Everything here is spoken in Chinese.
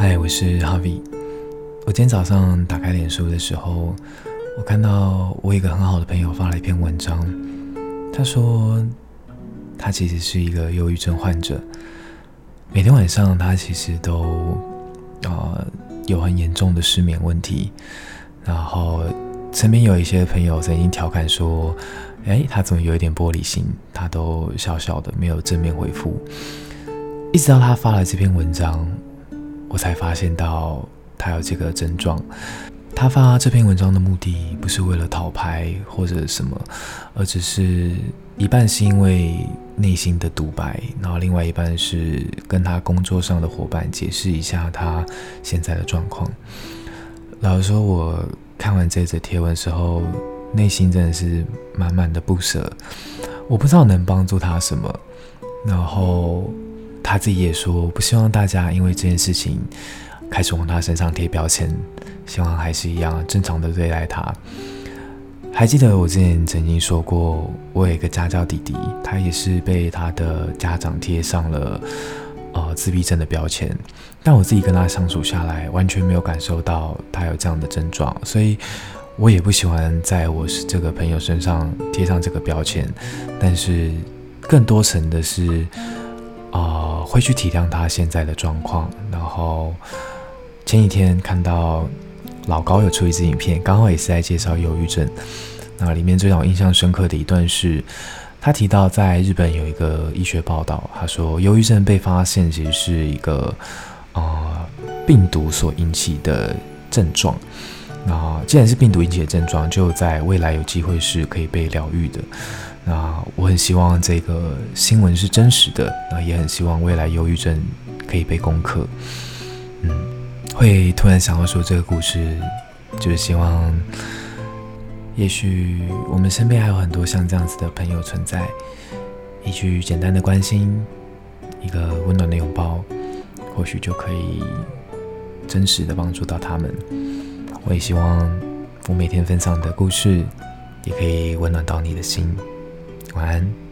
嗨，我是 Harvie。我今天早上打开脸书的时候，我看到我一个很好的朋友发了一篇文章。他说，他其实是一个忧郁症患者，每天晚上他其实都啊、有很严重的失眠问题。然后身边有一些朋友曾经调侃说：“哎，他怎么有一点玻璃心？”他都笑笑的，没有正面回复。一直到他发了这篇文章，我才发现到他有这个症状。他发这篇文章的目的不是为了讨牌或者什么，而只是一半是因为内心的独白，然后另外一半是跟他工作上的伙伴解释一下他现在的状况。老实说，我看完这则贴文的时候，内心真的是满满的不舍。我不知道能帮助他什么，然后。他自己也说，不希望大家因为这件事情开始往他身上贴标签，希望还是一样正常的对待他。还记得我之前曾经说过，我有一个家教弟弟，他也是被他的家长贴上了呃自闭症的标签，但我自己跟他相处下来，完全没有感受到他有这样的症状，所以我也不喜欢在我是这个朋友身上贴上这个标签。但是更多层的是。啊、会去体谅他现在的状况。然后前几天看到老高有出一支影片，刚好也是在介绍忧郁症。那里面最让我印象深刻的一段是，他提到在日本有一个医学报道，他说忧郁症被发现其实是一个啊、呃、病毒所引起的症状。那既然是病毒引起的症状，就在未来有机会是可以被疗愈的。那我很希望这个新闻是真实的，那也很希望未来忧郁症可以被攻克。嗯，会突然想要说这个故事，就是希望，也许我们身边还有很多像这样子的朋友存在，一句简单的关心，一个温暖的拥抱，或许就可以真实的帮助到他们。我也希望我每天分享的故事，也可以温暖到你的心。晚安。